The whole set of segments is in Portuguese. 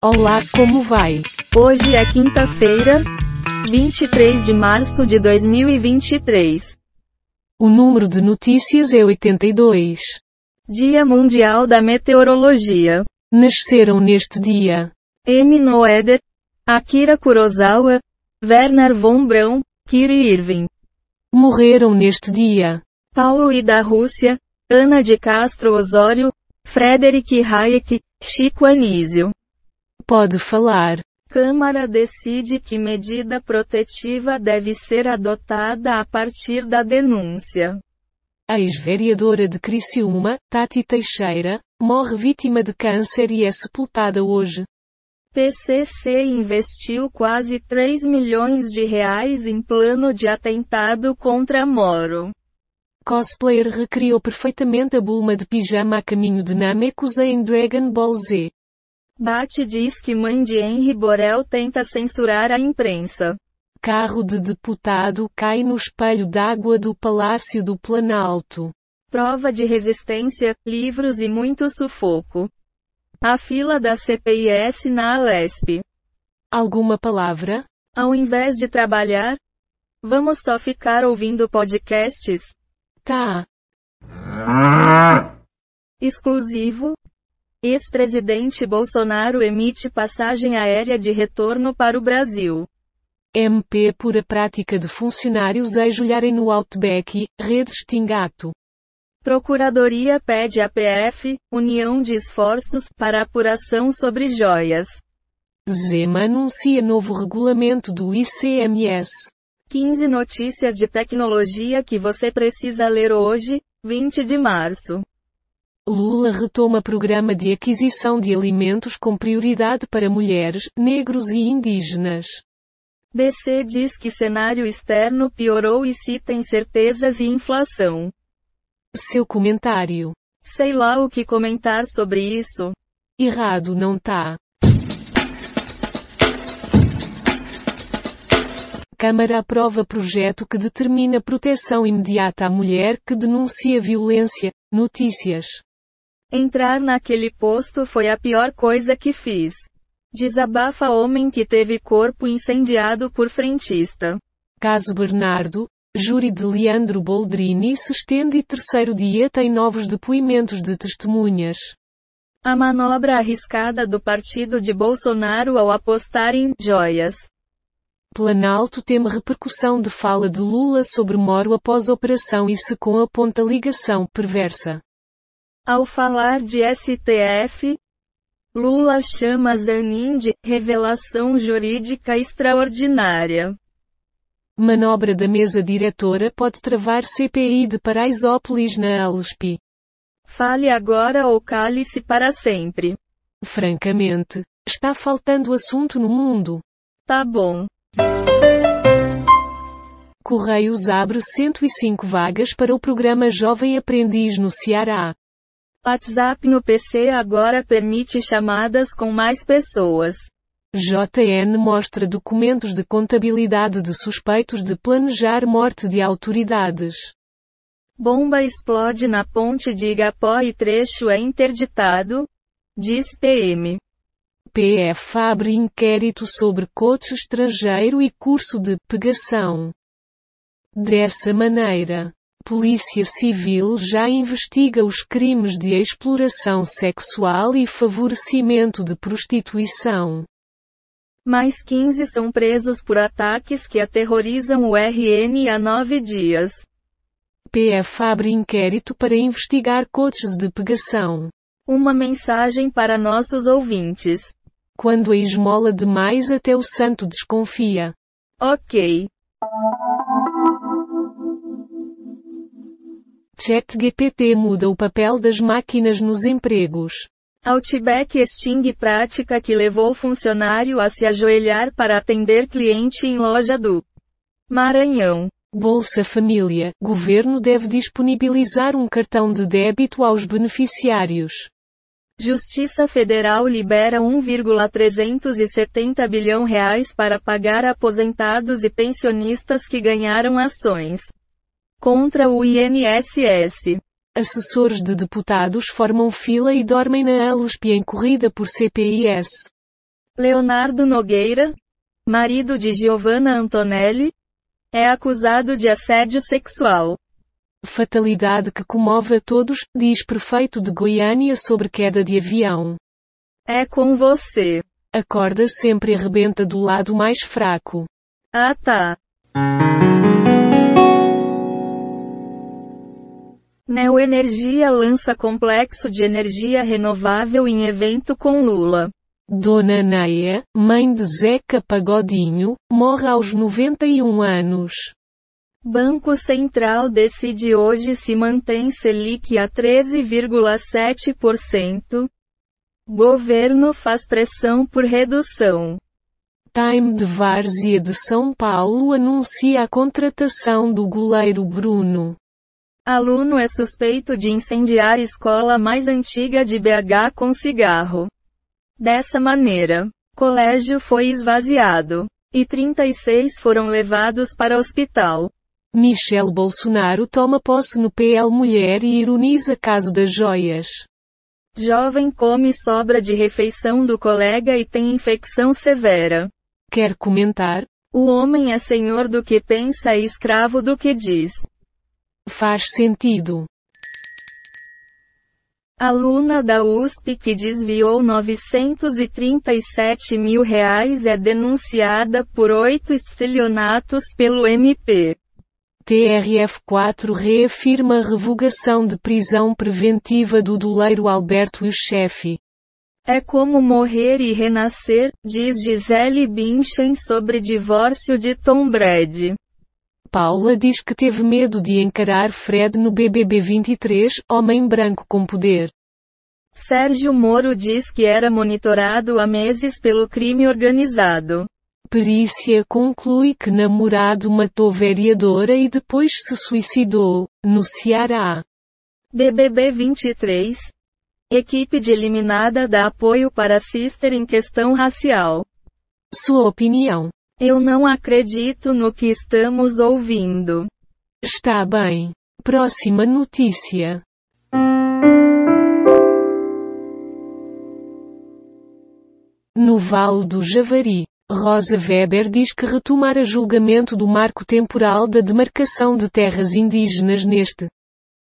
Olá, como vai? Hoje é quinta-feira, 23 de março de 2023. O número de notícias é 82. Dia Mundial da Meteorologia. Nasceram neste dia M. Noeder, Akira Kurosawa, Werner von Braun, Kyrie Irving. Morreram neste dia Paulo I da Rússia, Ana de Castro Osório, Frederic Hayek, Chico Anísio. Pode falar. Câmara decide que medida protetiva deve ser adotada a partir da denúncia. A ex-vereadora de Criciúma, Tati Teixeira, morre vítima de câncer e é sepultada hoje. PCC investiu quase 3 milhões de reais em plano de atentado contra Moro. Cosplayer recriou perfeitamente a Bulma de pijama a caminho de Namekusei em Dragon Ball Z. Bate diz que mãe de Henry Borel tenta censurar a imprensa. Carro de deputado cai no espelho d'água do Palácio do Planalto. Prova de resistência, livros e muito sufoco. A fila da CPIS na Alesp. Alguma palavra? Ao invés de trabalhar, vamos só ficar ouvindo podcasts? Tá. Exclusivo. Ex-presidente Bolsonaro emite passagem aérea de retorno para o Brasil. MP por a prática de funcionários ajoelharem no Outback, rede Stingato. Procuradoria pede à PF, união de esforços, para apuração sobre joias. Zema anuncia novo regulamento do ICMS. 15 notícias de tecnologia que você precisa ler hoje, 20 de março. Lula retoma programa de aquisição de alimentos com prioridade para mulheres, negros e indígenas. BC diz que cenário externo piorou e cita incertezas e inflação. Seu comentário. Sei lá o que comentar sobre isso. Errado não tá. Câmara aprova projeto que determina proteção imediata à mulher que denuncia violência. Notícias. Entrar naquele posto foi a pior coisa que fiz. Desabafa homem que teve corpo incendiado por frentista. Caso Bernardo, júri de Leandro Boldrini se estende e terceiro dia tem novos depoimentos de testemunhas. A manobra arriscada do partido de Bolsonaro ao apostar em joias. Planalto teme repercussão de fala de Lula sobre Moro após operação e se com aponta ligação perversa. Ao falar de STF, Lula chama Zanin de revelação jurídica extraordinária. Manobra da mesa diretora pode travar CPI de Paraisópolis na Alusp. Fale agora ou cale-se para sempre. Francamente, está faltando assunto no mundo. Tá bom. Correios abre 105 vagas para o programa Jovem Aprendiz no Ceará. WhatsApp no PC agora permite chamadas com mais pessoas. JN mostra documentos de contabilidade de suspeitos de planejar morte de autoridades. Bomba explode na ponte de Igapó e trecho é interditado, diz PM. PF abre inquérito sobre coach estrangeiro e curso de pegação. Dessa maneira, Polícia Civil já investiga os crimes de exploração sexual e favorecimento de prostituição. Mais 15 são presos por ataques que aterrorizam o RN há nove dias. PF abre inquérito para investigar coaches de pegação. Uma mensagem para nossos ouvintes. Quando a esmola demais até o santo desconfia. Ok. ChatGPT muda o papel das máquinas nos empregos. Outback extingue prática que levou funcionário a se ajoelhar para atender cliente em loja do Maranhão. Bolsa Família. Governo deve disponibilizar um cartão de débito aos beneficiários. Justiça Federal libera 1,370 bilhão reais para pagar aposentados e pensionistas que ganharam ações contra o INSS. Assessores de deputados formam fila e dormem na ALUSP em corrida por CPIS. Leonardo Nogueira, marido de Giovanna Antonelli, é acusado de assédio sexual. Fatalidade que comove a todos, diz prefeito de Goiânia sobre queda de avião. É com você. A corda sempre arrebenta do lado mais fraco. Ah tá. Neoenergia lança complexo de energia renovável em evento com Lula. Dona Neia, mãe de Zeca Pagodinho, morre aos 91 anos. Banco Central decide hoje se mantém Selic a 13,7%. Governo faz pressão por redução. Time de Várzea de São Paulo anuncia a contratação do goleiro Bruno. Aluno é suspeito de incendiar escola mais antiga de BH com cigarro. Dessa maneira, colégio foi esvaziado. E 36 foram levados para hospital. Michel Bolsonaro toma posse no PL Mulher e ironiza caso das joias. Jovem come sobra de refeição do colega e tem infecção severa. Quer comentar? O homem é senhor do que pensa e escravo do que diz. Faz sentido. Aluna da USP que desviou 937 mil reais é denunciada por oito estelionatos pelo MP. TRF4 reafirma a revogação de prisão preventiva do doleiro Alberto Chefe. É como morrer e renascer, diz Gisele Bündchen sobre divórcio de Tom Brady. Paula diz que teve medo de encarar Fred no BBB 23, homem branco com poder. Sérgio Moro diz que era monitorado há meses pelo crime organizado. Perícia conclui que namorado matou vereadora e depois se suicidou, no Ceará. BBB 23. Equipe de eliminada dá apoio para Sister em questão racial. Sua opinião. Eu não acredito no que estamos ouvindo. Está bem. Próxima notícia. No Vale do Javari, Rosa Weber diz que retomar julgamento do marco temporal da demarcação de terras indígenas neste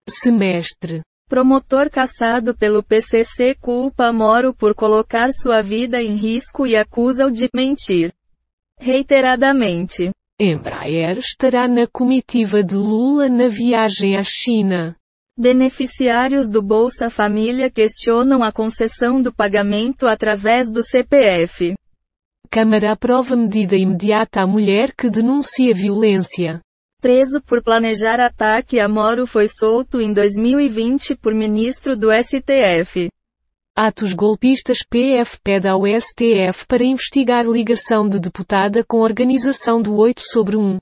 semestre. Promotor caçado pelo PCC culpa Moro por colocar sua vida em risco e acusa-o de mentir. Reiteradamente. Embraer estará na comitiva de Lula na viagem à China. Beneficiários do Bolsa Família questionam a concessão do pagamento através do CPF. Câmara aprova medida imediata à mulher que denuncia violência. Preso por planejar ataque a Moro foi solto em 2020 por ministro do STF. Atos golpistas PF pede ao STF para investigar ligação de deputada com organização do 8 sobre 1.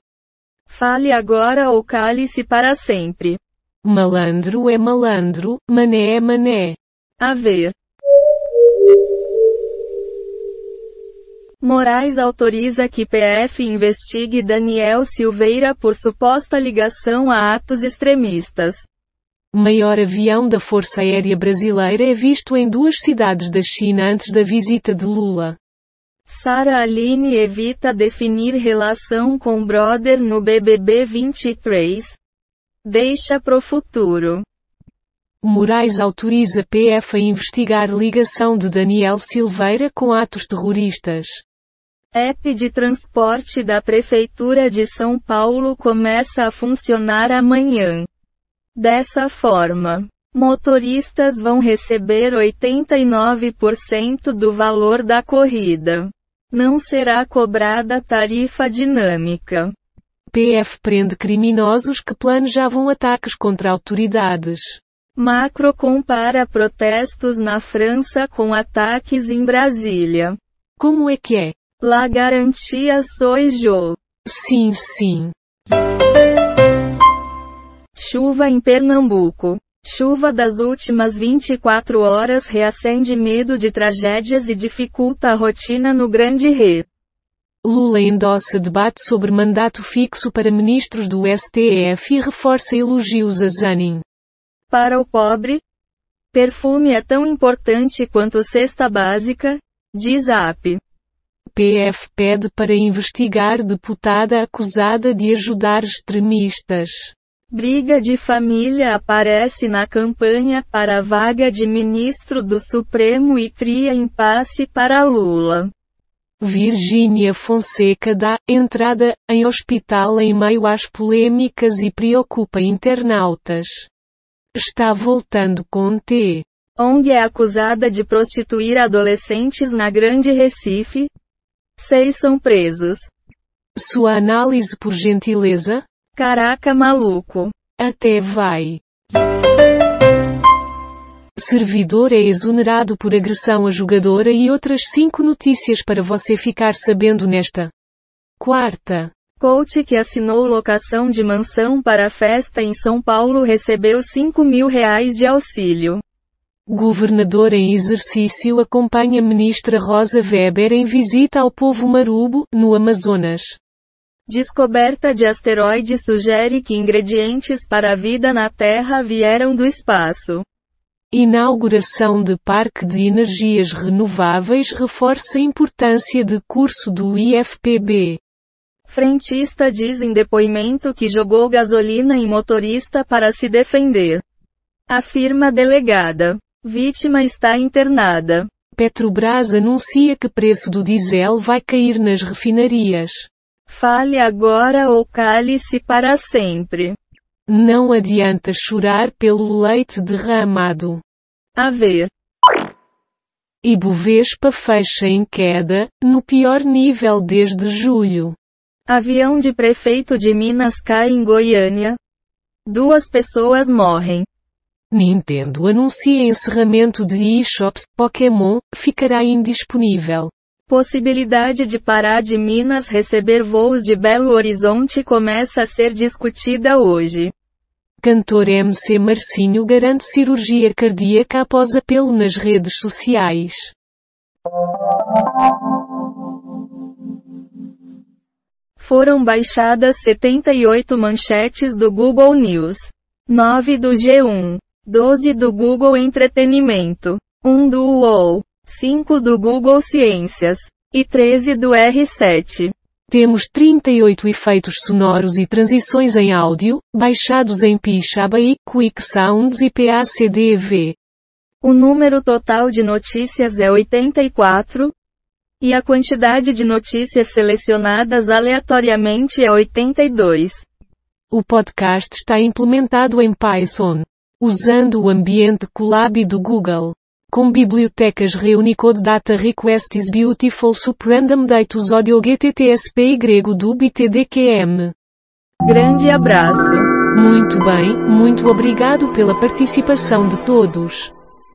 Fale agora ou cale-se para sempre. Malandro é malandro, mané é mané. A ver. Moraes autoriza que PF investigue Daniel Silveira por suposta ligação a atos extremistas. Maior avião da Força Aérea Brasileira é visto em duas cidades da China antes da visita de Lula. Sara Aline evita definir relação com brother no BBB 23. Deixa pro futuro. Moraes autoriza PF a investigar ligação de Daniel Silveira com atos terroristas. App de transporte da Prefeitura de São Paulo começa a funcionar amanhã. Dessa forma, motoristas vão receber 89% do valor da corrida. Não será cobrada tarifa dinâmica. PF prende criminosos que planejavam ataques contra autoridades. Macro compara protestos na França com ataques em Brasília. Como é que é? La garantia sois jo. Sim, sim. Chuva em Pernambuco. Chuva das últimas 24 horas reacende medo de tragédias e dificulta a rotina no Grande Rio. Lula endossa debate sobre mandato fixo para ministros do STF e reforça elogios a Zanin. Para o pobre, perfume é tão importante quanto cesta básica, diz AP. STF pede para investigar deputada acusada de ajudar extremistas. Briga de família aparece na campanha para a vaga de ministro do Supremo e cria impasse para Lula. Virgínia Fonseca dá entrada em hospital em meio às polêmicas e preocupa internautas. Está voltando com T. ONG é acusada de prostituir adolescentes na Grande Recife. Seis são presos. Sua análise por gentileza? Caraca maluco. Até vai. Servidor é exonerado por agressão a jogadora e outras 5 notícias para você ficar sabendo nesta quarta. Coach que assinou locação de mansão para festa em São Paulo recebeu 5 mil reais de auxílio. Governador em exercício acompanha ministra Rosa Weber em visita ao povo marubo, no Amazonas. Descoberta de asteroide sugere que ingredientes para a vida na Terra vieram do espaço. Inauguração de Parque de Energias Renováveis reforça a importância de curso do IFPB. Frentista diz em depoimento que jogou gasolina em motorista para se defender. Afirma delegada. Vítima está internada. Petrobras anuncia que preço do diesel vai cair nas refinarias. Fale agora ou cale-se para sempre. Não adianta chorar pelo leite derramado. A ver. Ibovespa fecha em queda, no pior nível desde julho. Avião de prefeito de Minas cai em Goiânia. Duas pessoas morrem. Nintendo anuncia encerramento de eShops, Pokémon, ficará indisponível. Possibilidade de Pará de Minas receber voos de Belo Horizonte começa a ser discutida hoje. Cantor MC Marcinho garante cirurgia cardíaca após apelo nas redes sociais. Foram baixadas 78 manchetes do Google News, 9 do G1, 12 do Google Entretenimento, 1 do UOL, 5 do Google Ciências e 13 do R7. Temos 38 efeitos sonoros e transições em áudio, baixados em Pixabay, Quick Sounds e PACDV. O número total de notícias é 84, e a quantidade de notícias selecionadas aleatoriamente é 82. O podcast está implementado em Python, usando o ambiente Colab do Google. Com bibliotecas Reunicode Data Request is Beautiful Suprandom Datus Audio GTTSP y do BTDQM. Grande abraço. Muito bem, muito obrigado pela participação de todos.